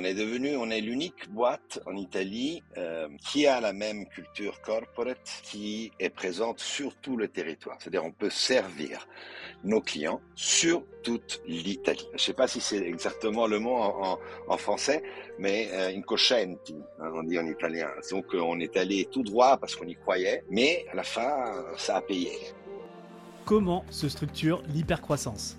On est devenu, on est l'unique boîte en Italie euh, qui a la même culture corporate, qui est présente sur tout le territoire. C'est-à-dire, on peut servir nos clients sur toute l'Italie. Je ne sais pas si c'est exactement le mot en, français, mais euh, incoscienti, hein, on dit en italien. Donc, euh, on est allé tout droit parce qu'on y croyait, mais à la fin, ça a payé. Comment se structure l'hypercroissance?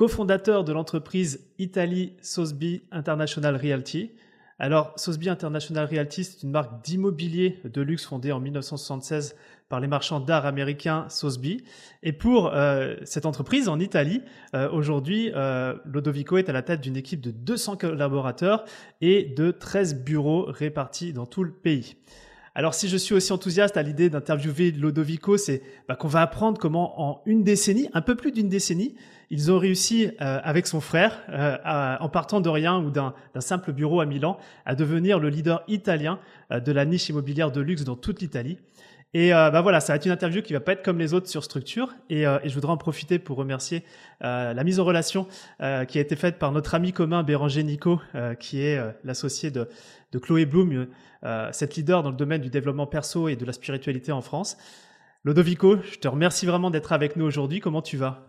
cofondateur de l'entreprise Italy Sosby International Realty. Alors, Sosby International Realty, c'est une marque d'immobilier de luxe fondée en 1976 par les marchands d'art américains Sosby. Et pour euh, cette entreprise en Italie, euh, aujourd'hui, euh, Lodovico est à la tête d'une équipe de 200 collaborateurs et de 13 bureaux répartis dans tout le pays. Alors si je suis aussi enthousiaste à l'idée d'interviewer Lodovico, c'est bah, qu'on va apprendre comment en une décennie, un peu plus d'une décennie, ils ont réussi euh, avec son frère, euh, en partant de rien ou d'un simple bureau à Milan, à devenir le leader italien euh, de la niche immobilière de luxe dans toute l'Italie. Et bah voilà, ça va être une interview qui va pas être comme les autres sur structure. Et, et je voudrais en profiter pour remercier la mise en relation qui a été faite par notre ami commun Béranger Nico, qui est l'associé de, de Chloé Bloom, cette leader dans le domaine du développement perso et de la spiritualité en France. Lodovico, je te remercie vraiment d'être avec nous aujourd'hui. Comment tu vas?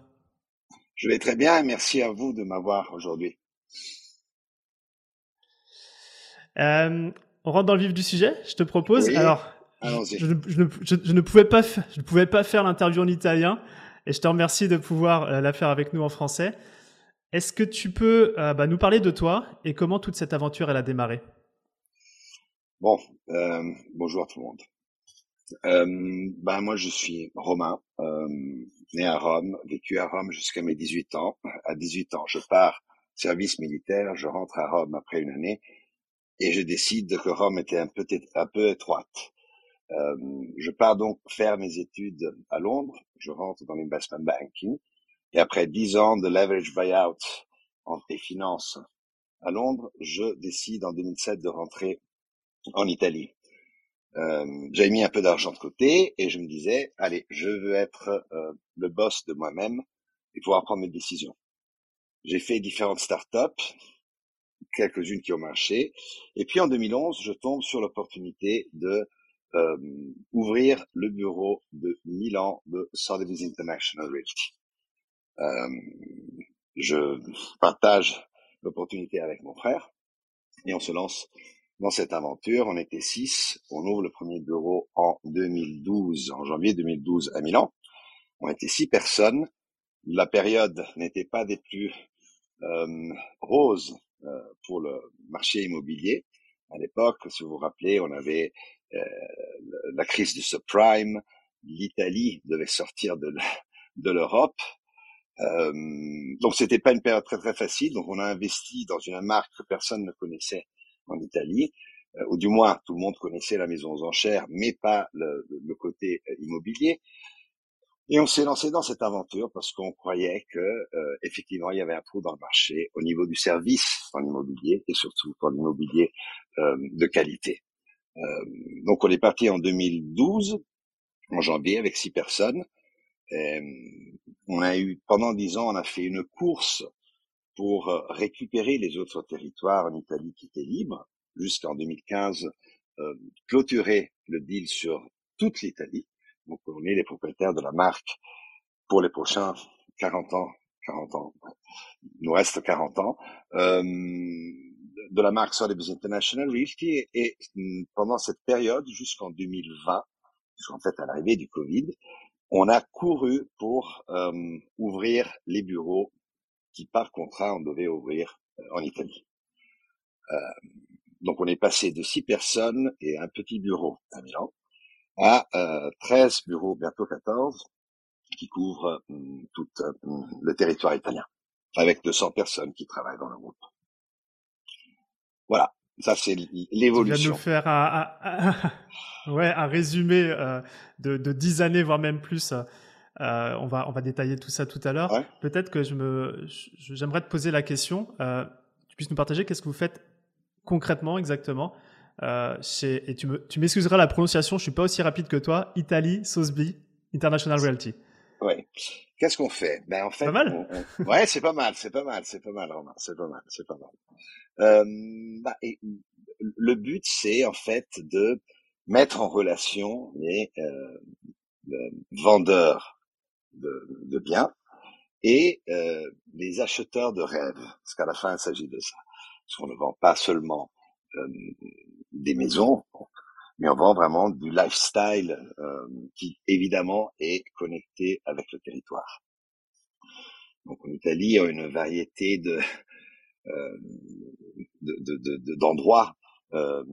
Je vais très bien merci à vous de m'avoir aujourd'hui. Euh, on rentre dans le vif du sujet. Je te propose. Alors, je, je, ne pouvais pas, je ne pouvais pas faire l'interview en italien et je te remercie de pouvoir euh, la faire avec nous en français. Est-ce que tu peux euh, bah, nous parler de toi et comment toute cette aventure elle a démarré? Bon, bonjour à tout le monde. Euh, ben moi je suis romain, euh, né à Rome, vécu à Rome jusqu'à mes 18 ans. À 18 ans, je pars service militaire, je rentre à Rome après une année et je décide que Rome était un peu un peu étroite. Euh, je pars donc faire mes études à Londres. Je rentre dans l'investment banking et après 10 ans de leverage buyout en finance à Londres, je décide en 2007 de rentrer en Italie. Euh, j'avais mis un peu d'argent de côté et je me disais, allez, je veux être euh, le boss de moi-même et pouvoir prendre mes décisions. J'ai fait différentes startups, quelques-unes qui ont marché, et puis en 2011, je tombe sur l'opportunité de euh, ouvrir le bureau de Milan de Sotheby's International Realty. Euh, je partage l'opportunité avec mon frère et on se lance dans cette aventure. On était six. On ouvre le premier bureau en 2012, en janvier 2012 à Milan. On était six personnes. La période n'était pas des plus euh, roses euh, pour le marché immobilier. À l'époque, si vous vous rappelez, on avait la crise du subprime. L'Italie devait sortir de, l'Europe. Euh, donc c'était pas une période très très facile. Donc on a investi dans une marque que personne ne connaissait en Italie, euh, ou du moins tout le monde connaissait la maison aux enchères, mais pas le, le côté euh, immobilier. Et on s'est lancé dans cette aventure parce qu'on croyait que euh, effectivement il y avait un trou dans le marché au niveau du service en immobilier et surtout dans l'immobilier euh, de qualité. Euh, donc on est parti en 2012 en janvier avec six personnes. Et on a eu pendant dix ans on a fait une course pour euh, récupérer les autres territoires en Italie qui étaient libres, jusqu'en 2015, euh, clôturer le deal sur toute l'Italie. Donc on est les propriétaires de la marque pour les prochains 40 ans. 40 ans. Il nous reste 40 ans. Euh, de la marque Sotheby's International Realty et, mm, pendant cette période jusqu'en 2020, jusqu'en fait à l'arrivée du Covid, on a couru pour euh, ouvrir les bureaux qui par contrat on devait ouvrir euh, en Italie. Euh, donc on est passé de six personnes et un petit bureau à Milan à euh, 13 bureaux, bientôt 14, qui couvrent hum, tout hum, le territoire italien, avec 200 personnes qui travaillent dans le groupe. Voilà, Ça, c'est l'évolution. Tu viens de nous faire un, ouais, un résumé euh, de, de 10 années, voire même plus. Euh, on, va, on va détailler tout ça tout à l'heure. Peut-être que je me, j'aimerais te poser la question. Euh, tu puisses nous partager qu'est-ce que vous faites concrètement, exactement. chez, et tu, me, tu m'excuseras la prononciation, je suis pas aussi rapide que toi. Italie, Sosby, International Realty. Ouais. Qu'est-ce qu'on fait? Ben en fait, pas mal. ouais, c'est pas mal, c'est pas mal, c'est pas mal, Romain, c'est pas mal, c'est pas mal. Euh, bah, et, le but, c'est en fait de mettre en relation les euh, vendeurs de, de, biens et euh, les acheteurs de rêves, parce qu'à la fin, il s'agit de ça. Parce qu'on ne vend pas seulement euh, des maisons, mais on vend vraiment du lifestyle euh, qui évidemment est connecté avec le territoire. Donc en Italie, on a une variété de euh, d'endroits de, de, euh,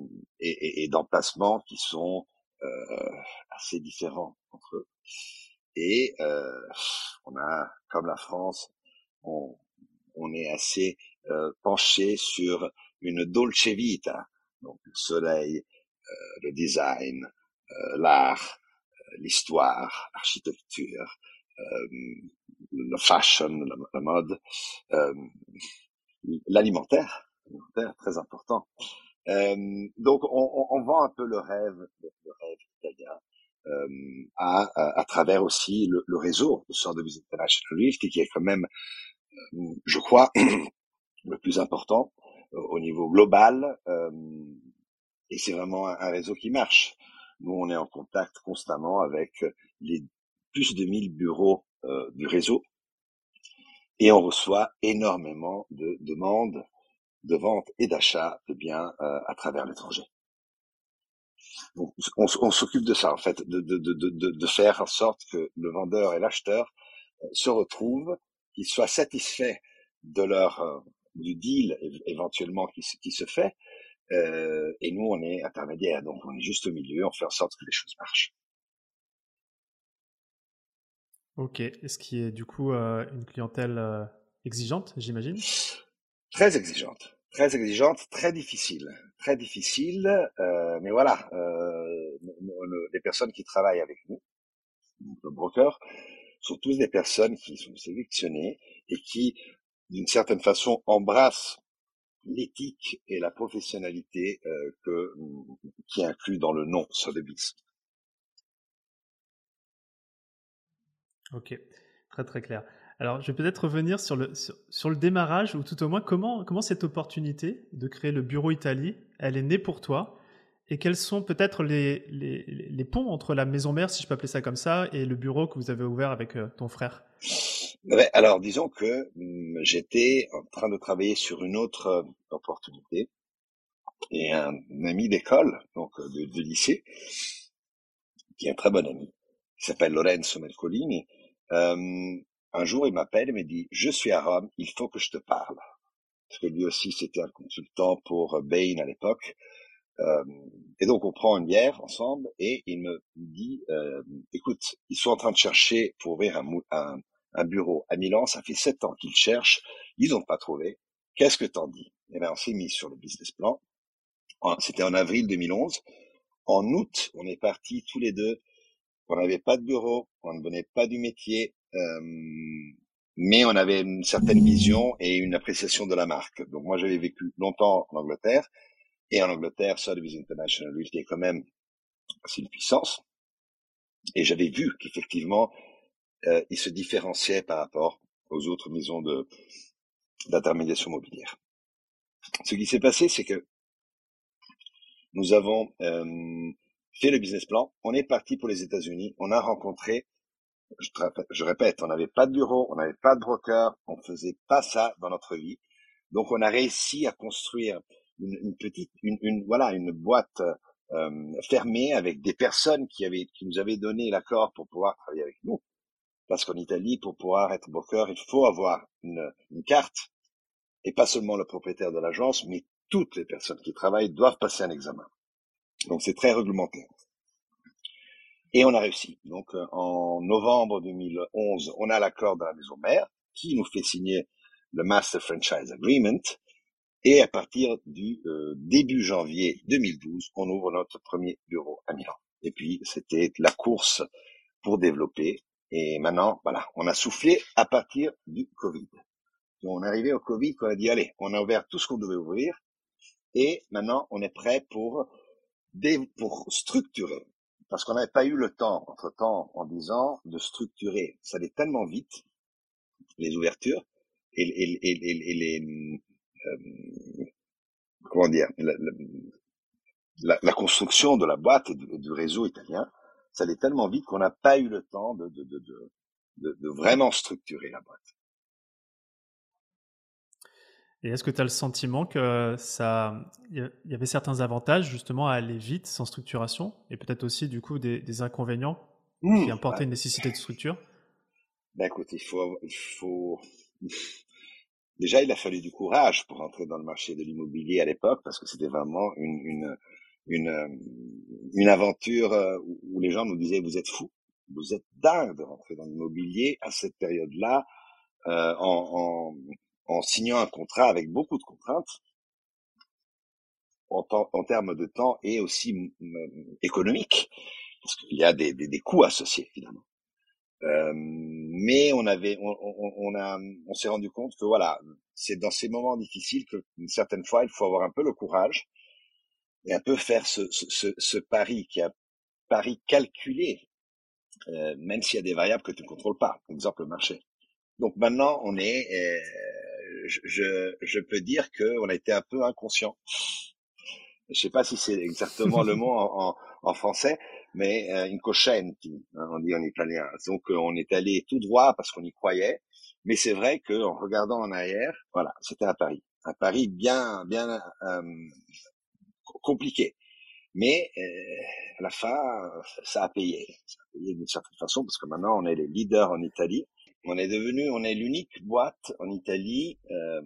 et, et, d'emplacements qui sont euh, assez différents entre eux. Et euh, on a, comme la France, on, on est assez euh, penché sur une dolce vita, donc le soleil, le design, euh, l'art, euh, l'histoire, l'architecture, le fashion, la, mode, l'alimentaire, très important. donc on, on, vend un peu le rêve, le rêve italien. Euh, à, à, travers aussi le, le réseau de Sotheby's International Realty, qui est quand même, je crois, le plus important au niveau global. Euh, et c'est vraiment un, réseau qui marche. Nous, on est en contact constamment avec les plus de 1000 bureaux euh, du réseau et on reçoit énormément de demandes de vente et d'achat de biens euh, à travers l'étranger. on, on s'occupe de ça en fait, de, faire en sorte que le vendeur et l'acheteur euh, se retrouvent, qu'ils soient satisfaits de leur euh, du deal éventuellement qui se fait, euh, et nous, on est intermédiaire, donc on est juste au milieu, on fait en sorte que les choses marchent. Ok. Est-ce qui est du coup euh, une clientèle euh, exigeante, j'imagine? Très exigeante. Très exigeante, très difficile. Très difficile, euh, mais voilà, euh, les personnes qui travaillent avec nous, nos brokers, sont tous des personnes qui sont sélectionnées et qui, d'une certaine façon, embrassent l'éthique et la professionnalité euh, que, qui inclut dans le nom Sotheby's. Ok, très très clair. Alors, je vais peut-être revenir sur le, sur, le démarrage, ou tout au moins comment, comment cette opportunité de créer le bureau Italie, elle est née pour toi, et quels sont peut-être les, les, les ponts entre la maison mère, si je peux appeler ça comme ça, et le bureau que vous avez ouvert avec euh, ton frère? Alors, disons que hum, j'étais en train de travailler sur une autre euh, opportunité et un, ami d'école, donc euh, de, lycée, qui est un très bon ami, qui s'appelle Lorenzo Mercolini. Euh, un jour, il m'appelle et me dit "Je suis à Rome, il faut que je te parle." Parce que lui aussi, c'était un consultant pour Bain à l'époque. Euh, et donc, on prend une bière ensemble et il me dit euh, "Écoute, ils sont en train de chercher pour ouvrir un, un un bureau à Milan, ça fait sept ans qu'ils cherchent, ils n'ont pas trouvé. Qu'est-ce que t'en dis? Eh bien, on s'est mis sur le business plan. C'était en avril 2011. En août, on est partis tous les deux. On n'avait pas de bureau, on ne venait pas du métier, euh, mais on avait une certaine vision et une appréciation de la marque. Donc moi, j'avais vécu longtemps en Angleterre, et en Angleterre, Sotheby's International Realty est quand même c'est une puissance. Et j'avais vu qu'effectivement, euh, il se différenciait par rapport aux autres maisons de d'intermédiation mobilière. Ce qui s'est passé, c'est que nous avons euh, fait le business plan, on est parti pour les États-Unis, on a rencontré, je, répète, on n'avait pas de bureau, on n'avait pas de broker, on faisait pas ça dans notre vie, donc on a réussi à construire une, une petite, une, une, voilà, une boîte euh, fermée avec des personnes qui avaient, qui nous avaient donné l'accord pour pouvoir travailler avec nous. Parce qu'en Italie, pour pouvoir être broker, il faut avoir une, une carte, et pas seulement le propriétaire de l'agence, mais toutes les personnes qui travaillent doivent passer un examen. Donc c'est très réglementé. Et on a réussi. Donc euh, en novembre 2011, on a l'accord de la maison mère qui nous fait signer le Master Franchise Agreement. Et à partir du euh, début janvier 2012, on ouvre notre premier bureau à Milan. Et puis, c'était la course pour développer. Et maintenant, voilà, on a soufflé à partir du Covid. on est arrivé au Covid, on a dit, allez, on a ouvert tout ce qu'on devait ouvrir. Et maintenant, on est prêt pour, pour structurer. Parce qu'on n'avait pas eu le temps, entre-temps, en disant, de structurer. Ça allait tellement vite, les ouvertures, et, et, et, et les, euh, comment dire, la, la, construction de la boîte et du, réseau italien, ça allait tellement vite qu'on n'a pas eu le temps de, de, de, de, de vraiment structurer la boîte. Et est-ce que tu as le sentiment que ça, il y avait certains avantages justement à aller vite sans structuration, et peut-être aussi du coup des, des inconvénients mmh, qui importaient une nécessité de structure? Ben écoute, il faut, il faut, déjà il a fallu du courage pour entrer dans le marché de l'immobilier à l'époque parce que c'était vraiment une, une une, euh, une aventure euh, où les gens nous disaient vous êtes fous, vous êtes dingue de rentrer dans l'immobilier à cette période-là euh, en, en, en, signant un contrat avec beaucoup de contraintes en, en termes de temps et aussi économiques parce qu'il y a des, des, des coûts associés finalement. Euh, mais on avait, on, on, on a, on s'est rendu compte que voilà, c'est dans ces moments difficiles que, une certaine fois, il faut avoir un peu le courage et un peu faire ce, ce, ce pari qui est un pari calculé, euh, même s'il y a des variables que tu ne contrôles pas, par exemple le marché. Donc maintenant, on est, euh, je, je peux dire qu'on a été un peu inconscient. Je sais pas si c'est exactement le mot en, en, en français, mais euh, incoscienti, hein, on dit en italien. Donc euh, on est allé tout droit parce qu'on y croyait, mais c'est vrai qu'en regardant en arrière, voilà, c'était un pari, un pari bien, bien euh, compliqué. Mais euh, à la fin, ça a payé. Ça a payé d'une certaine façon parce que maintenant on est les leaders en Italie. On est devenu, on est l'unique boîte en Italie euh,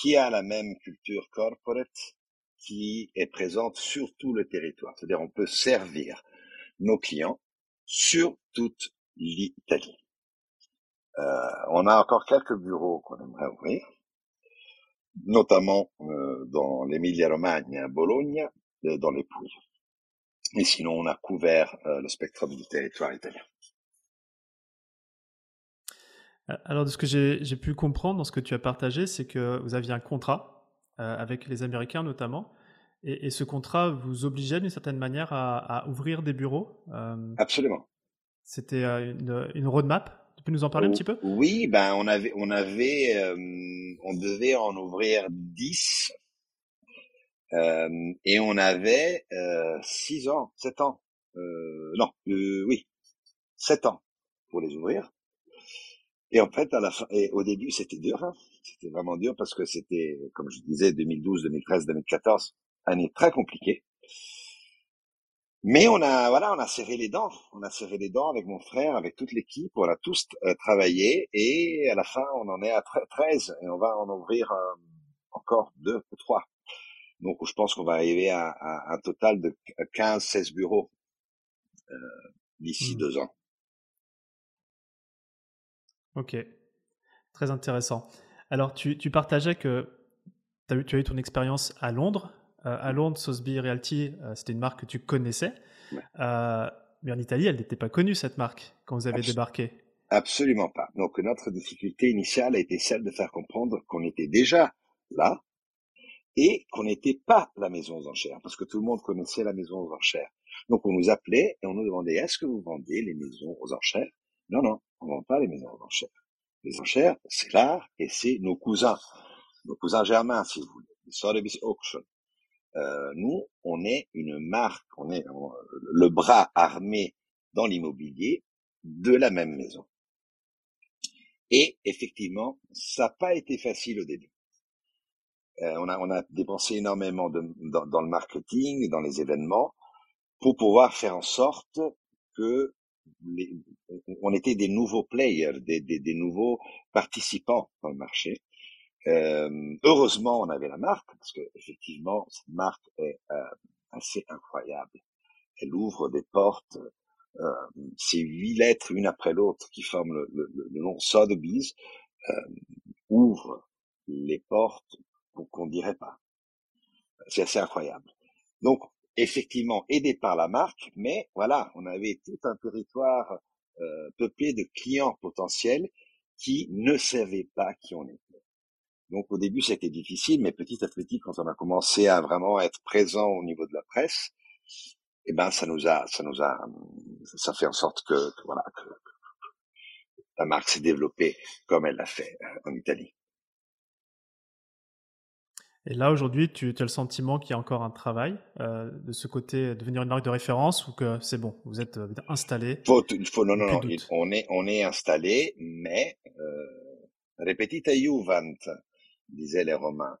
qui a la même culture corporate, qui est présente sur tout le territoire. C'est-à-dire on peut servir nos clients sur toute l'Italie. Euh, on a encore quelques bureaux qu'on aimerait ouvrir notamment euh, dans l'Emilia-Romagna, à Bologne, euh, dans les Pouilles. Et sinon, on a couvert euh, le spectre du territoire italien. Alors, de ce que j'ai pu comprendre dans ce que tu as partagé, c'est que vous aviez un contrat avec les Américains notamment, et, ce contrat vous obligeait d'une certaine manière à, ouvrir des bureaux. Absolument. C'était une, une roadmap tu peux nous en parler un petit peu? Oui, ben on avait, on avait, euh, on devait en ouvrir 10 euh, et on avait euh, 6 ans, 7 ans, euh, non, euh, oui, 7 ans pour les ouvrir. Et en fait, à la fin, et au début, c'était dur, hein. c'était vraiment dur parce que c'était, comme je disais, 2012, 2013, 2014, année très compliquée. Mais on a, voilà, on a serré les dents. On a serré les dents avec mon frère, avec toute l'équipe. On a tous euh, travaillé et à la fin, on en est à 13 et on va en ouvrir euh, encore deux ou trois. Donc, je pense qu'on va arriver à, un total de 15-16 bureaux euh, d'ici mmh. deux ans. Ok, très intéressant. Alors, tu, tu partageais que as eu, tu as eu ton expérience à Londres, à Londres, Sotheby Realty, euh, c'était une marque que tu connaissais. Euh, mais en Italie, elle n'était pas connue, cette marque, quand vous avez débarqué. Absolument pas. Donc notre difficulté initiale a été celle de faire comprendre qu'on était déjà là et qu'on n'était pas la maison aux enchères, parce que tout le monde connaissait la maison aux enchères. Donc on nous appelait et on nous demandait est-ce que vous vendez les maisons aux enchères? Non, non, on ne vend pas les maisons aux enchères. Les enchères, c'est l'art et c'est nos cousins, nos cousins germains, si vous voulez, les Sotheby's Auction. Euh, nous, on est une marque, on est le bras armé dans l'immobilier de la même maison. Et effectivement, ça n'a pas été facile au début. Euh, on, a, dépensé énormément dans, le marketing, dans les événements, pour pouvoir faire en sorte que on était des nouveaux players, des, des, des nouveaux participants dans le marché. Euh, heureusement, on avait la marque parce que effectivement, cette marque est euh, assez incroyable. Elle ouvre des portes. Euh, ces huit lettres, une après l'autre, qui forment le, le, le nom Sotheby's, euh, ouvrent les portes qu'on ne dirait pas. C'est assez incroyable. Donc, effectivement, aidé par la marque, mais voilà, on avait tout un territoire euh, peuplé de clients potentiels qui ne savaient pas qui on était. Donc au début, c'était difficile, mais petit à petit, quand on a commencé à vraiment être présent au niveau de la presse, eh ben ça nous a, ça nous a, ça fait en sorte que, voilà, que, la marque s'est développée comme elle l'a fait euh, en Italie. Et là, aujourd'hui, tu, as le sentiment qu'il y a encore un travail euh, de ce côté, devenir une marque de référence ou que c'est bon, vous êtes euh, installé faut, faut, Non, non, non, on est, on est installé, mais euh, repetita juvent, disaient les Romains.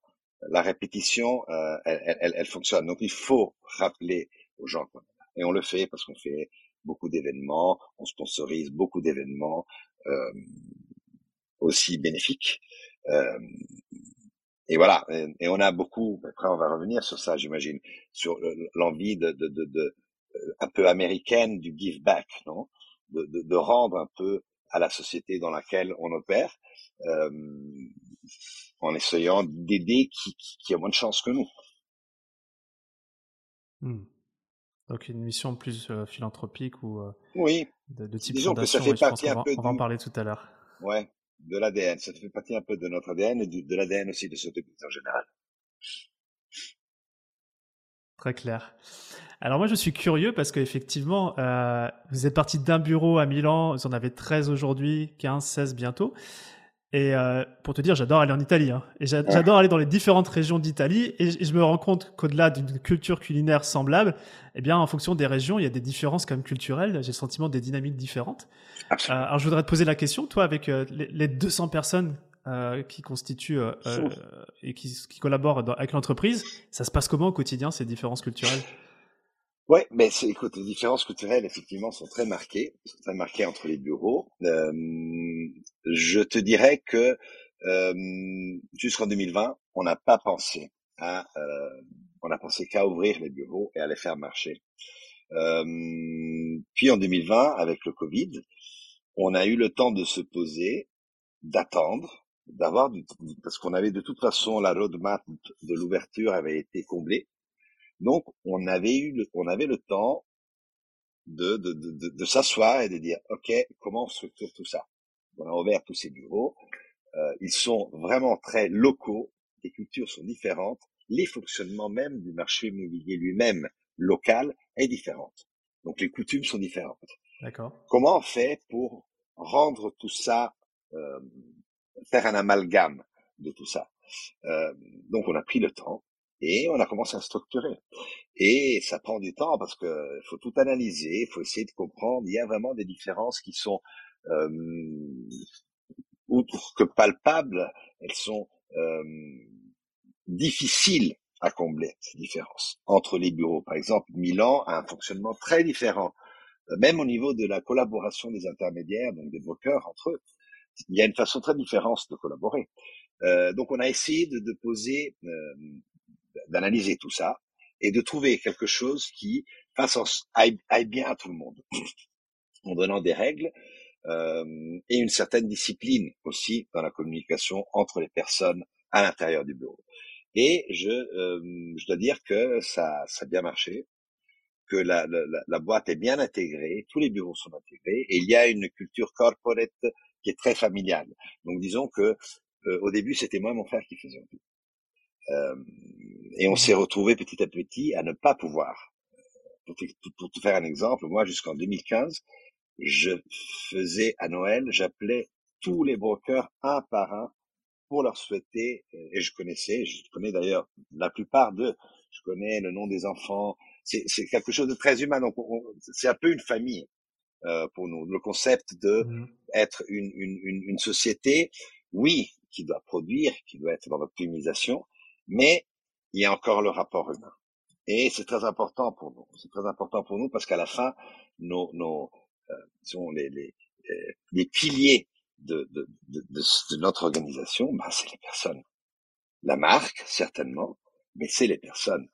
La répétition, euh, elle, elle, elle, fonctionne. Donc, il faut rappeler aux gens. Et on le fait parce qu'on fait beaucoup d'événements, on sponsorise beaucoup d'événements euh, aussi bénéfiques. Euh, et voilà, et, on a beaucoup, après on va revenir sur ça, j'imagine, sur l'envie de, de, de, de, euh, un peu américaine du give back, non? De, de, de, rendre un peu à la société dans laquelle on opère, euh, en essayant d'aider qui, qui, a moins de chance que nous. Hmm. Donc une mission plus euh, philanthropique ou euh, oui. de, de type Disons fondation, que ça fait partie un peu on va en parler tout à l'heure. Ouais, de l'ADN. Ça fait partie un peu de notre ADN et de, l'ADN aussi de Sotheby's en général. Très clair. Alors moi je suis curieux parce qu'effectivement, euh, vous êtes parti d'un bureau à Milan, vous en avez 13 aujourd'hui, 15, 16 bientôt. Et euh, pour te dire, j'adore aller en Italie. Hein. Et j'adore aller dans les différentes régions d'Italie. Et, je me rends compte qu'au-delà d'une culture culinaire semblable, eh bien, en fonction des régions, il y a des différences quand même culturelles. J'ai le sentiment des dynamiques différentes. Euh, alors, je voudrais te poser la question, toi, avec euh, les, les, 200 personnes euh, qui constituent euh, et qui, qui collaborent dans, avec l'entreprise, ça se passe comment au quotidien, ces différences culturelles? Ouais, mais c'est, écoute, les différences culturelles, effectivement, sont très marquées, sont très marquées entre les bureaux. Euh, je te dirais que euh, jusqu'en 2020, on n'a pas pensé à, euh, on a pensé qu'à ouvrir les bureaux et à les faire marcher. Euh, puis en 2020, avec le Covid, on a eu le temps de se poser, d'attendre, d'avoir du, parce qu'on avait de toute façon la roadmap de l'ouverture avait été comblée. Donc, on avait eu, le, on avait le temps de, de, de, de s'asseoir et de dire, OK, comment on structure tout ça? On a ouvert tous ces bureaux. Euh, ils sont vraiment très locaux. Les cultures sont différentes. Les fonctionnements même du marché immobilier lui-même local est différent. Donc, les coutumes sont différentes. D'accord. Comment on fait pour rendre tout ça, euh, faire un amalgame de tout ça? Euh, donc, on a pris le temps et on a commencé à structurer. Et ça prend du temps parce que faut tout analyser, il faut essayer de comprendre. Il y a vraiment des différences qui sont euh, outre que palpables, elles sont euh, difficiles à combler ces différences entre les bureaux. Par exemple, Milan a un fonctionnement très différent, euh, même au niveau de la collaboration des intermédiaires, donc des brokers entre eux. Il y a une façon très différente de collaborer. Euh, donc on a essayé de, de poser euh, d'analyser tout ça et de trouver quelque chose qui fasse aille, bien à tout le monde, en donnant des règles euh, et une certaine discipline aussi dans la communication entre les personnes à l'intérieur du bureau. Et je, euh, je dois dire que ça, ça a bien marché, que la, la, la, boîte est bien intégrée, tous les bureaux sont intégrés, et il y a une culture corporate qui est très familiale. Donc disons que euh, au début, c'était moi mon frère qui faisait tout. Euh, et on s'est retrouvé petit à petit à ne pas pouvoir. Pour te, pour te faire un exemple, moi jusqu'en 2015, je faisais à Noël, j'appelais tous les brokers un par un pour leur souhaiter, euh, et je connaissais, je connais d'ailleurs la plupart d'eux, je connais le nom des enfants, c'est quelque chose de très humain, donc c'est un peu une famille euh, pour nous. Le concept de mmh. être une, une, une, une, société, oui, qui doit produire, qui doit être dans l'optimisation, mais il y a encore le rapport humain. Et c'est très important pour nous. C'est très important pour nous parce qu'à la fin, nos, nos euh, sont les, les, euh, les piliers de, de, de, de, notre organisation, ben, c'est les personnes. La marque, certainement, mais c'est les personnes.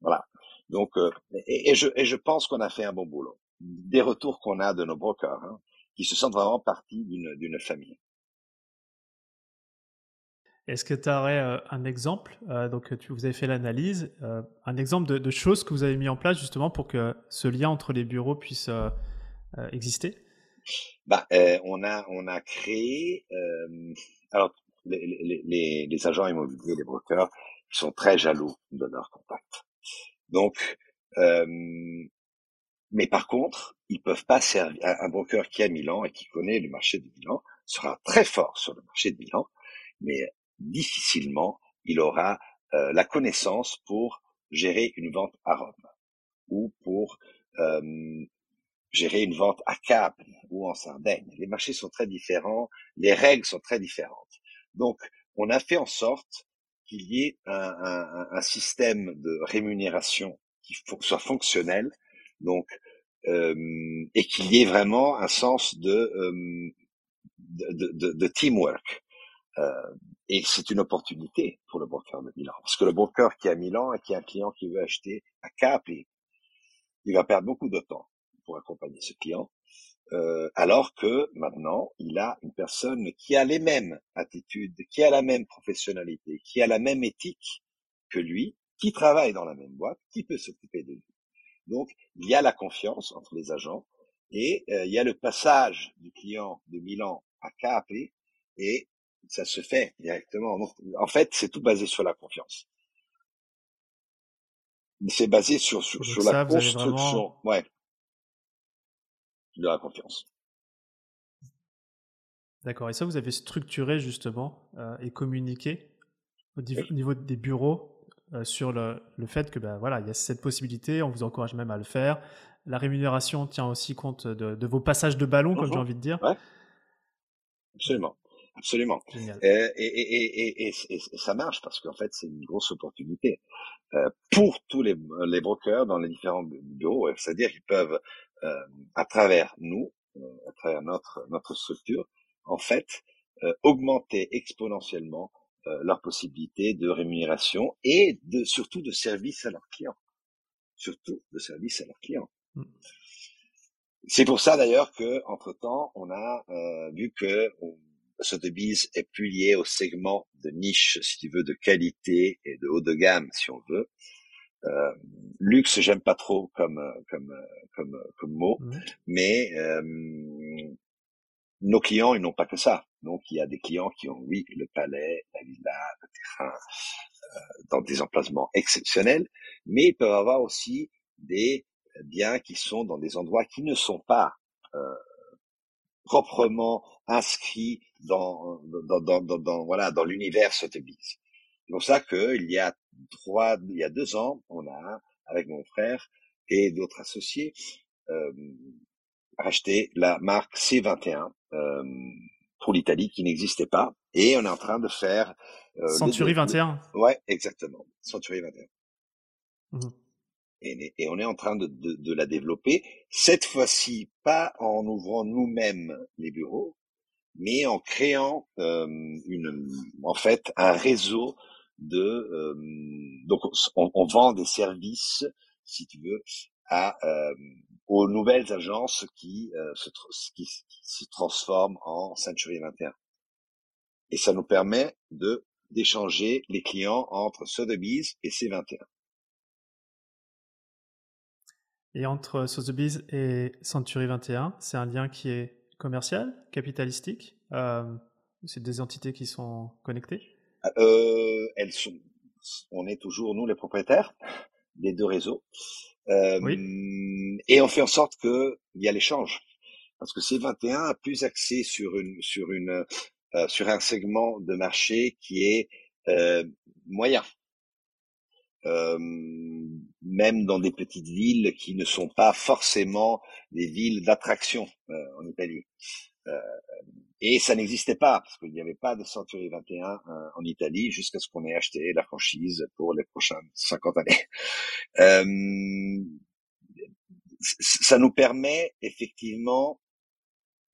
Voilà. Donc, euh, et, je, et je pense qu'on a fait un bon boulot. Des retours qu'on a de nos brokers, hein, qui se sentent vraiment partie d'une famille. Est-ce que tu aurais un exemple Donc, tu, vous avez fait l'analyse, un exemple de, choses que vous avez mis en place justement pour que ce lien entre les bureaux puisse exister? Bah, euh, on a on a créé euh, alors les, agents immobiliers, les brokers, sont très jaloux de leurs contacts. Donc, euh, mais par contre, ils peuvent pas servir. Un, broker qui a Milan et qui connaît le marché de Milan sera très fort sur le marché de Milan, mais difficilement il aura euh, la connaissance pour gérer une vente à Rome ou pour euh, gérer une vente à Cap ou en Sardaigne. Les marchés sont très différents, les règles sont très différentes. Donc, on a fait en sorte qu'il y ait un, système de rémunération qui soit fonctionnel, donc euh, et qu'il y ait vraiment un sens de, de, de, de, teamwork. Euh, et c'est une opportunité pour le broker de Milan, parce que le broker qui est à Milan et qui a un client qui veut acheter à Cap, il va perdre beaucoup de temps pour accompagner ce client, euh, alors que maintenant, il a une personne qui a les mêmes attitudes, qui a la même professionnalité, qui a la même éthique que lui, qui travaille dans la même boîte, qui peut s'occuper de lui. Donc, il y a la confiance entre les agents et euh, il y a le passage du client de Milan à KAP et ça se fait directement. en fait, c'est tout basé sur la confiance. C'est basé sur, sur, la construction. Ouais de la confiance. D'accord. Et ça, vous avez structuré justement euh, et communiqué au, niveau des bureaux euh, sur le, le, fait que ben voilà, il y a cette possibilité. On vous encourage même à le faire. La rémunération tient aussi compte de, de vos passages de ballon, comme j'ai mhm. envie de dire. Ouais. Absolument. Absolument. Euh, et, et, et, et, ça marche parce qu'en fait, c'est une grosse opportunité euh, pour tous les, les brokers dans les différents bureaux. C'est-à-dire qu'ils peuvent euh, à travers nous, euh, à travers notre notre structure, en fait, euh, augmenter exponentiellement leurs possibilités de rémunération et de surtout de service à leurs clients, surtout de service à leurs clients. Mm. C'est pour ça d'ailleurs que, entre temps, on a vu que Sotheby's est plus lié au segment de niche, si tu veux, de qualité et de haut de gamme, si on veut, euh, luxe, j'aime pas trop comme comme comme comme mot, mais euh, nos clients, ils n'ont pas que ça. Donc, il y a des clients qui ont, oui, le palais, la villa, le terrain, euh, dans des emplacements exceptionnels, mais ils peuvent avoir aussi des biens qui sont dans des endroits qui ne sont pas euh, proprement inscrits dans dans, dans, dans, dans voilà dans l'univers Sotheby's. C'est pour ça qu'il y a trois, il y a deux ans, on a, avec mon frère et d'autres associés, euh, acheté la marque C21 euh, pour l'Italie qui n'existait pas. Et on est en train de faire... Euh, Century 21 Ouais, exactement. Century 21. Mmh. Et, on est en train de, de, de la développer. Cette fois-ci, pas en ouvrant nous-mêmes les bureaux, mais en créant euh, une, en fait, un réseau de euh, donc on, on, vend des services, si tu veux, à euh, aux nouvelles agences qui, euh, se, qui, se transforment en Century 21. Et ça nous permet de d'échanger les clients entre Sotheby's et C21. Et entre Sotheby's et Century 21, c'est un lien qui est commercial, capitalistique. Euh, c'est des entités qui sont connectées euh, elles sont, on est toujours nous les propriétaires des deux réseaux, euh, et on fait en sorte que il y a l'échange, parce que C21 a plus axé sur une sur une euh, sur un segment de marché qui est euh, moyen. Euh, même dans des petites villes qui ne sont pas forcément des villes d'attraction euh, en Italie. Euh, et ça n'existait pas, parce qu'il n'y avait pas de Century 21 euh, en Italie jusqu'à ce qu'on ait acheté la franchise pour les prochaines 50 années. Euh, ça nous permet effectivement,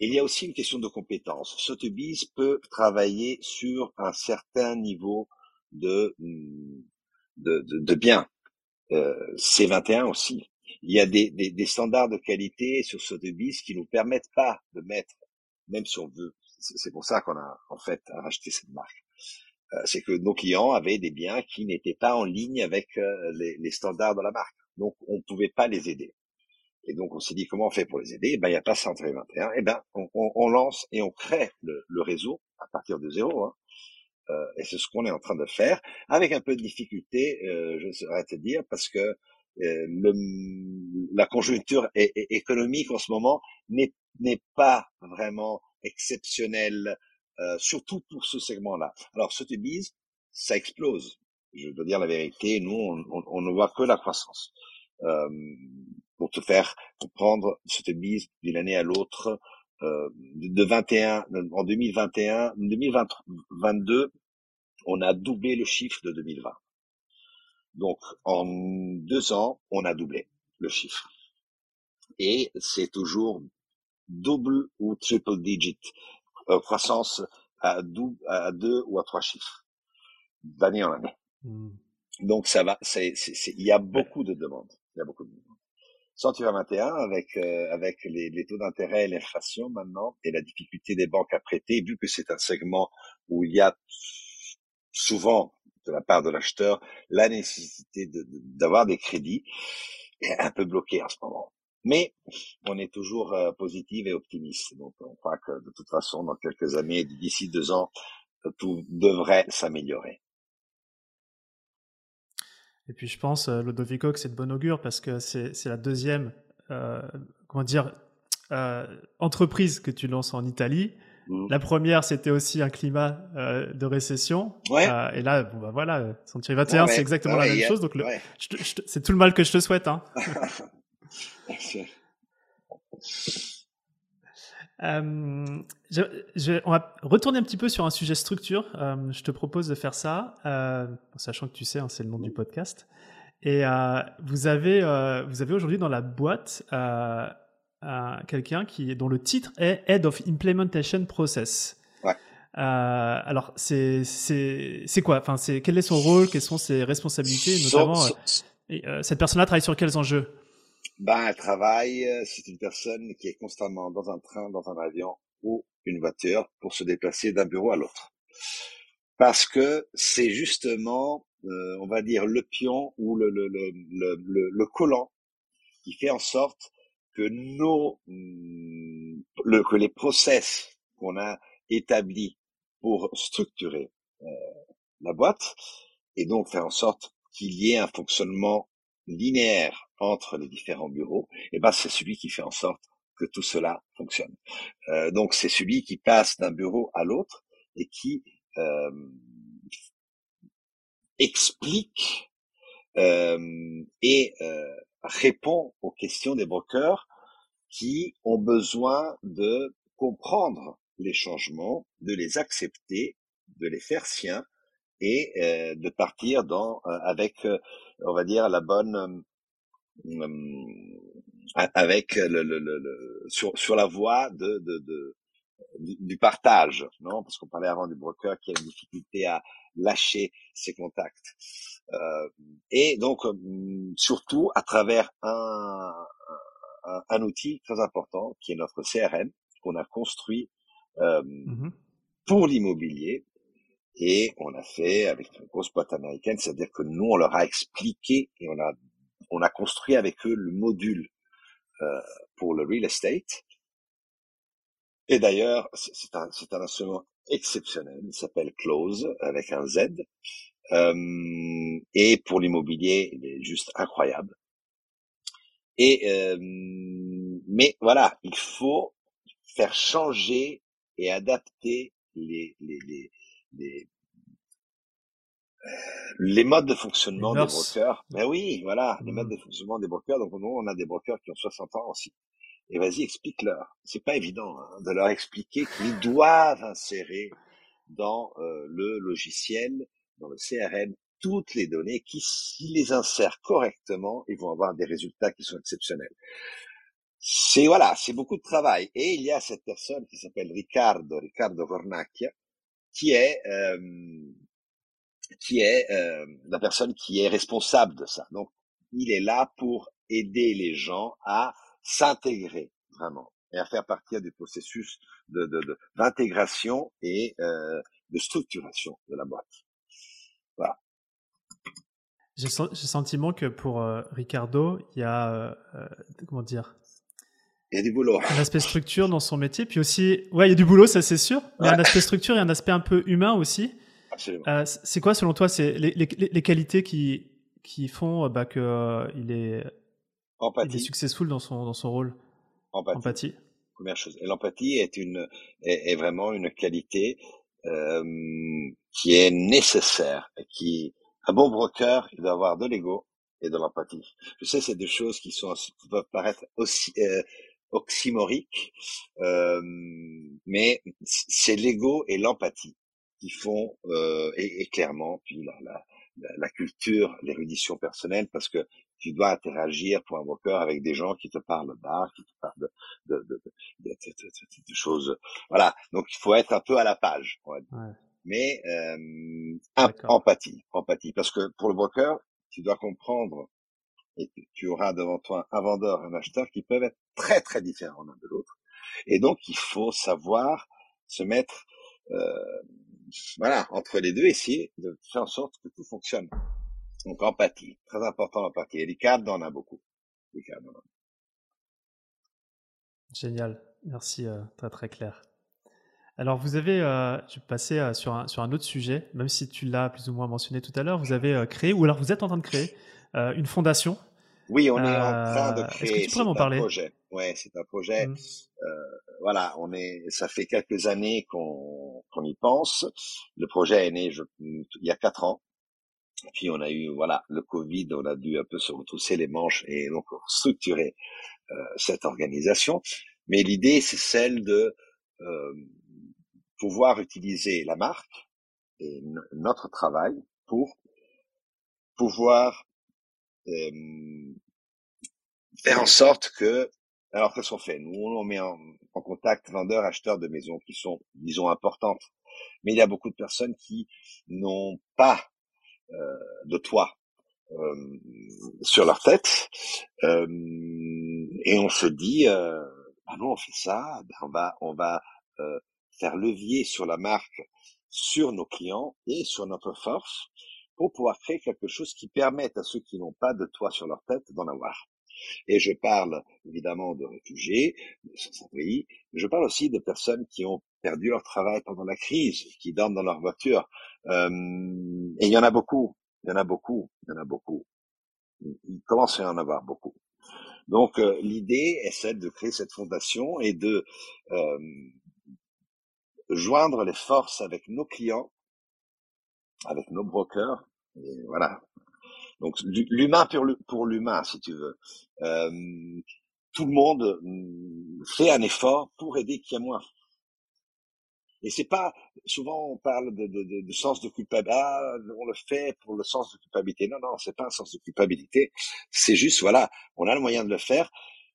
il y a aussi une question de compétence. Sotheby's peut travailler sur un certain niveau de, de, de, de biens. Euh, C21 aussi. Il y a des, des, des standards de qualité sur Sotheby's qui nous permettent pas de mettre même si on veut. C'est pour ça qu'on a en fait racheté cette marque. c'est que nos clients avaient des biens qui n'étaient pas en ligne avec les, les, standards de la marque. Donc, on ne pouvait pas les aider. Et donc, on s'est dit, comment on fait pour les aider? Eh ben, il n'y a pas Century 21. Eh ben, on, on, on, lance et on crée le, le réseau à partir de zéro. Hein. Euh, et c'est ce qu'on est en train de faire, avec un peu de difficulté, euh, je saurais te dire, parce que euh, le, la conjoncture économique en ce moment n'est pas vraiment exceptionnelle, surtout pour ce segment-là. Alors, Sotheby's, ça explose. Je dois dire la vérité, nous, on, on, ne voit que la croissance. Euh, pour te faire comprendre, Sotheby's, d'une année à l'autre, euh, de 21 en 2021, 2022, on a doublé le chiffre de 2020. Donc en deux ans, on a doublé le chiffre. Et c'est toujours double ou triple digit euh, croissance à, à deux ou à trois chiffres d'année en année. Hmm. Donc ça va, c'est, il y a beaucoup de demandes. Il y a beaucoup de demandes. 121 avec euh, avec les, les, taux d'intérêt et l'inflation maintenant et la difficulté des banques à prêter, vu que c'est un segment où il y a souvent de la part de l'acheteur la nécessité d'avoir des crédits est un peu bloqué en ce moment. Mais on est toujours euh, positif et optimiste. Donc on croit que de toute façon, dans quelques années, d'ici deux ans, tout devrait s'améliorer. Et puis je pense, euh, Lodovico, que c'est de bon augure parce que c'est la deuxième, euh, comment dire, euh, entreprise que tu lances en Italie. Mmh. La première, c'était aussi un climat euh, de récession. Ouais. Et là, bon bah voilà, Century 21, c'est exactement la même chose. Donc c'est tout le mal que je te souhaite. Hein. Euh, je, je, on va retourner un petit peu sur un sujet structure. Euh, je te propose de faire ça, euh, sachant que tu sais, hein, c'est le nom du podcast. Et vous avez, vous avez aujourd'hui dans la boîte quelqu'un qui dont le titre est Head of Implementation Process. Ouais. alors c'est c'est c'est quoi? Enfin c'est quel est son rôle? Quelles sont ses responsabilités? Notamment, cette personne-là travaille sur quels enjeux? Ben, elle euh, c'est une personne qui est constamment dans un train, dans un avion ou une voiture pour se déplacer d'un bureau à l'autre. Parce que c'est justement, euh, on va dire, le pion ou le, le, le, le, collant qui fait en sorte que nos, mm, le, que les process qu'on a établis pour structurer euh, la boîte et donc faire en sorte qu'il y ait un fonctionnement linéaire entre les différents bureaux, eh ben c'est celui qui fait en sorte que tout cela fonctionne. Euh, donc c'est celui qui passe d'un bureau à l'autre et qui euh, explique euh, et euh, répond aux questions des brokers qui ont besoin de comprendre les changements, de les accepter, de les faire siens et euh, de partir dans avec on va dire la bonne avec le, le, le, sur, sur la voie de, de, de du, partage, non? Parce qu'on parlait avant du broker qui a une difficulté à lâcher ses contacts. Euh, et donc, surtout à travers un, un, un, outil très important qui est notre CRM qu'on a construit euh, mmh pour l'immobilier. Et on a fait avec une grosse boîte américaine, c'est-à-dire que nous on leur a expliqué et on a on a construit avec eux le module euh, pour le real estate. Et d'ailleurs, c'est un, un, instrument exceptionnel. Il s'appelle Close avec un Z. Euh, et pour l'immobilier, il est juste incroyable. Et euh, mais voilà, il faut faire changer et adapter les, les modes de fonctionnement des brokers. Ben oui, voilà, les modes mmh. de fonctionnement des brokers. Donc nous, on a des brokers qui ont 60 ans aussi. Et vas-y, explique-leur. C'est pas évident hein, de leur expliquer qu'ils doivent insérer dans euh, le logiciel, dans le CRM, toutes les données qui, s'ils les insèrent correctement, ils vont avoir des résultats qui sont exceptionnels. C'est voilà, c'est beaucoup de travail. Et il y a cette personne qui s'appelle Riccardo, Riccardo Cornacchia, qui est euh, qui est euh, la personne qui est responsable de ça. Donc, il est là pour aider les gens à s'intégrer vraiment et à faire partie du processus de d'intégration et euh, de structuration de la boîte. Voilà. J'ai le sentiment que pour euh, Ricardo, il y a, euh, euh, comment dire? Il y a du boulot. Un aspect structure dans son métier, puis aussi, ouais, il y a du boulot, ça c'est sûr. Il y a un aspect structure et un aspect un peu humain aussi. Absolument. c'est quoi, selon toi, c'est les, les, les, qualités qui, qui font bah, qu'il est, il est successful dans son, dans son rôle? Empathie. Empathie. Première chose. L'empathie est une est, est, vraiment une qualité euh, qui est nécessaire, qui un bon broker, il doit avoir de l'ego et de l'empathie. Je sais, c'est deux choses qui sont peuvent paraître aussi euh, oxymoriques, euh, mais c'est l'ego et l'empathie qui font euh, et, et, clairement puis la, la, la culture, l'érudition personnelle, parce que tu dois interagir pour un broker avec des gens qui te parlent d'art, qui te parlent de, de, de, de, de choses. Voilà. Donc il faut être un peu à la page. Ouais mais euh, empathie, empathie, parce que pour le broker, tu dois comprendre et tu auras devant toi un vendeur, un acheteur qui peuvent être très très différents l'un de l'autre, et donc il faut savoir se mettre euh, voilà entre les deux, essayer de faire en sorte que tout fonctionne. Donc empathie, très important l'empathie. Et les cadres en a beaucoup. Génial, merci, euh, très très clair. Alors, vous avez, euh, euh, sur, un, sur un autre sujet, même si tu l'as plus ou moins mentionné tout à l'heure, vous avez euh, créé, ou alors vous êtes en train de créer, une fondation. Oui, on est en train de créer. Est-ce que tu pourrais m'en parler? projet. Ouais, c'est un projet. Mmh. voilà, on est, ça fait quelques années qu'on qu'on y pense. Le projet est né je, il y a quatre ans. Puis on a eu, voilà, le Covid, on a dû un peu se retrousser les manches et donc structurer cette organisation. Mais l'idée, c'est celle de euh, pouvoir utiliser la marque et notre travail pour pouvoir euh, faire en sorte que alors qu'est-ce qu'on fait Nous, on met en, contact vendeurs, acheteurs de maisons qui sont, disons, importantes. Mais il y a beaucoup de personnes qui n'ont pas euh, de toit euh, sur leur tête. Euh, et on se dit, euh, bah non, on fait ça, ben on va, on va faire levier sur la marque, sur nos clients et sur notre force pour pouvoir créer quelque chose qui permette à ceux qui n'ont pas de toit sur leur tête d'en avoir. Et je parle évidemment de réfugiés, de sans-abri, mais je parle aussi de personnes qui ont perdu leur travail pendant la crise, qui dorment dans leur voiture. Euh, et il y en a beaucoup, il y en a beaucoup, il y en a beaucoup. Il commence à en avoir beaucoup. Donc euh, l'idée est celle de créer cette fondation et de euh, joindre les forces avec nos clients, avec nos brokers, et voilà. Donc l'humain pour l'humain, si tu veux. Euh, tout le monde mm, fait un effort pour aider qui a moins. Et c'est pas souvent on parle de, sens de culpabilité. Ah, on le fait pour le sens de culpabilité. Non, non, c'est pas un sens de culpabilité. C'est juste voilà, on a le moyen de le faire.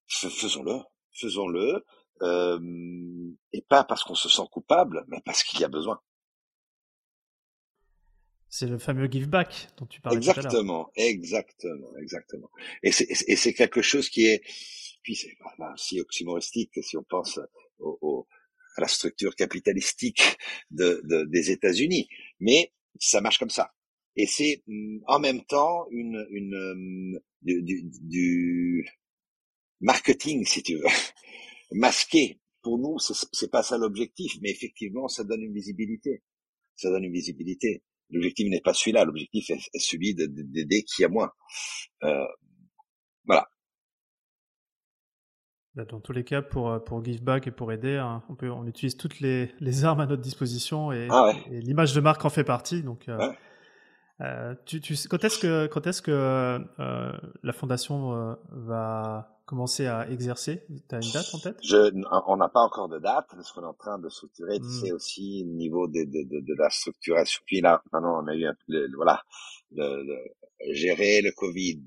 Faisons-le, faisons-le euh, et pas parce qu'on se sent coupable, mais parce qu'il y a besoin. C'est le fameux give back dont tu parlais exactement, exactement, exactement. Et c'est quelque chose qui est, puis c'est si oxymoristique si on pense au, au, à la structure capitalistique de, de, des États-Unis, mais ça marche comme ça. Et c'est mm, en même temps une, une du, du, du marketing, si tu veux masqué. Pour nous, c'est pas ça l'objectif, mais effectivement, ça donne une visibilité. Ça donne une visibilité. L'objectif n'est pas celui-là. L'objectif est, celui d'aider qui a moins. Euh, voilà. Bah, dans tous les cas, pour, pour give back et pour aider, hein, on, peut, on utilise toutes les, les armes à notre disposition et, ah et l'image de marque en fait partie. Donc, euh, euh, tu, tu, quand est-ce que, quand est-ce que euh, la fondation euh, va commencer à exercer Tu as une date en tête? Je, On n'a pas encore de date parce qu'on est en train de structurer. Tu sais hmm. aussi au niveau de, de, de, de, la structuration. Puis là, maintenant, on a eu un, le, voilà, le, le, gérer le Covid,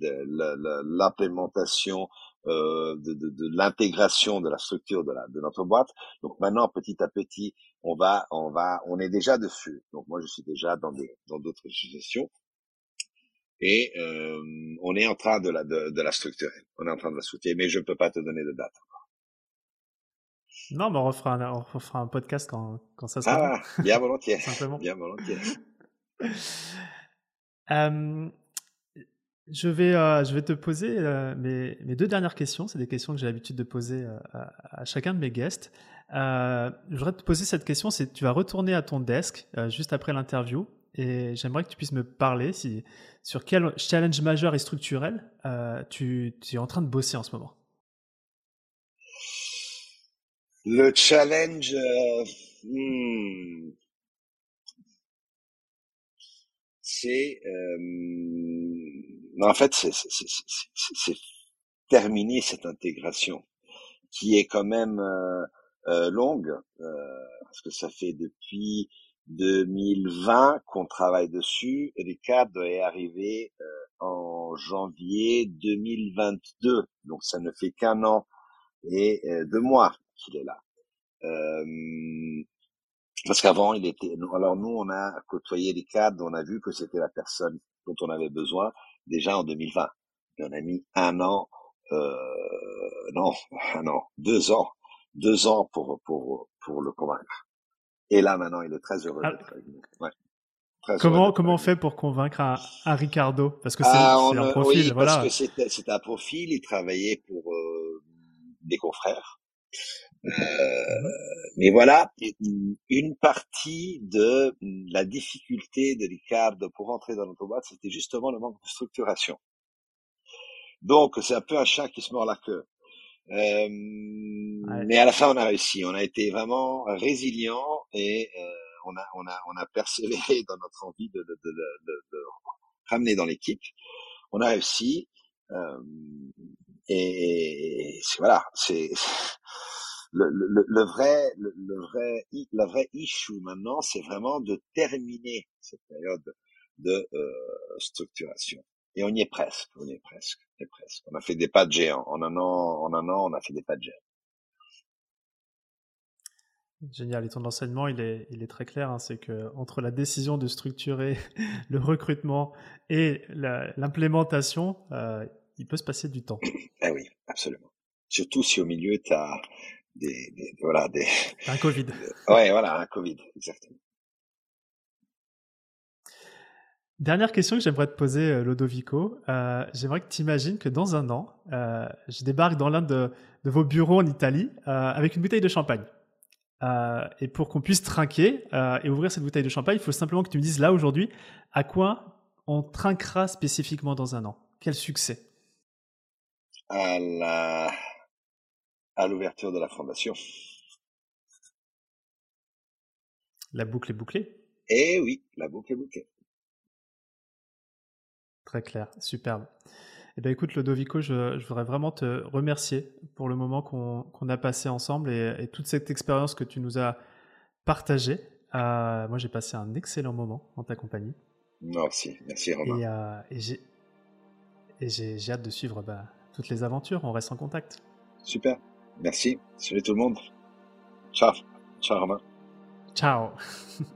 l'implémentation euh, de, de, de l'intégration de la structure de, la, de notre boîte. Donc maintenant, petit à petit, on va, on va, on est déjà dessus. Donc moi, je suis déjà dans des, dans d'autres suggestions. Et euh, on est en train de la, de, de, la structurer. On est en train de la structurer, mais je ne peux pas te donner de date. Non, mais on refera un, on refera un podcast quand, quand ça sera. Ah, bien volontiers. Simplement. Bien volontiers. Euh, je vais, euh, je vais te poser euh, mes, mes, deux dernières questions. C'est des questions que j'ai l'habitude de poser à, à, chacun de mes guests. je voudrais te poser cette question. C'est tu vas retourner à ton desk juste après l'interview et j'aimerais que tu puisses me parler sur quel challenge majeur et structurel tu, tu es en train de bosser en ce moment? Le challenge, euh, hmm, c'est, euh, en fait, c'est terminer cette intégration qui est quand même euh, euh longue, euh, parce que ça fait depuis 2020 qu'on travaille dessus. Ricard est arrivé en janvier 2022, donc ça ne fait qu'un an et deux mois qu'il est là. Euh, parce qu'avant, il était. Alors nous, on a côtoyé les cadres, on a vu que c'était la personne dont on avait besoin déjà en 2020. Et on a mis un an, euh, non, un an, deux ans, deux ans pour pour pour le convaincre. Et là, maintenant, il est très heureux ah. d'être avec nous. Ouais. comment comment on fait pour convaincre un, un Ricardo? Parce que c'est ah, un profil, voilà. Parce que c'était un profil. Il travaillait pour euh, des confrères. Euh, mais voilà, une partie de la difficulté de Ricardo pour entrer dans notre boîte, c'était justement le manque de structuration. Donc, c'est un peu un chat qui se mord la queue. Euh, Mais à la fin, on a réussi. On a été vraiment résilient et euh, on a on a on a persévéré dans notre envie de, de, de, de, de ramener dans l'équipe. On a réussi. Euh, et, et voilà, c'est le, le, vrai, le, vrai, la vraie issue maintenant, c'est vraiment de terminer cette période de euh, structuration. Et on y est presque, on y est presque, on est presque. On a fait des pas de géant. En un an, en un an, on a fait des pas de géant. Génial. Et ton enseignement, il est, il est très clair. Hein. c'est que entre la décision de structurer le recrutement et l'implémentation, euh, il peut se passer du temps. Ah oui, absolument. Surtout si au milieu, tu as des, voilà, des... Un Covid. ouais, voilà, un Covid, exactement. Dernière question que j'aimerais te poser, euh, Lodovico. Euh, j'aimerais que tu imagines que dans un an, euh, je débarque dans l'un de, de, vos bureaux en Italie euh, avec une bouteille de champagne. Et pour qu'on puisse trinquer et ouvrir cette bouteille de champagne, il faut simplement que tu me dises là aujourd'hui à quoi on trinquera spécifiquement dans un an. Quel succès? À la à l'ouverture de la fondation. La boucle est bouclée Eh oui, la boucle est bouclée. Très clair, superbe. Eh bien, écoute, Lodovico, je, je voudrais vraiment te remercier pour le moment qu'on a passé ensemble et, toute cette expérience que tu nous as partagée. Euh, moi, j'ai passé un excellent moment en ta compagnie. Merci, merci Romain. Et, euh, et j'ai hâte de suivre bah, toutes les aventures. On reste en contact. Super. Merci. Salut tout le monde. Ciao. Ciao Romain. Ciao.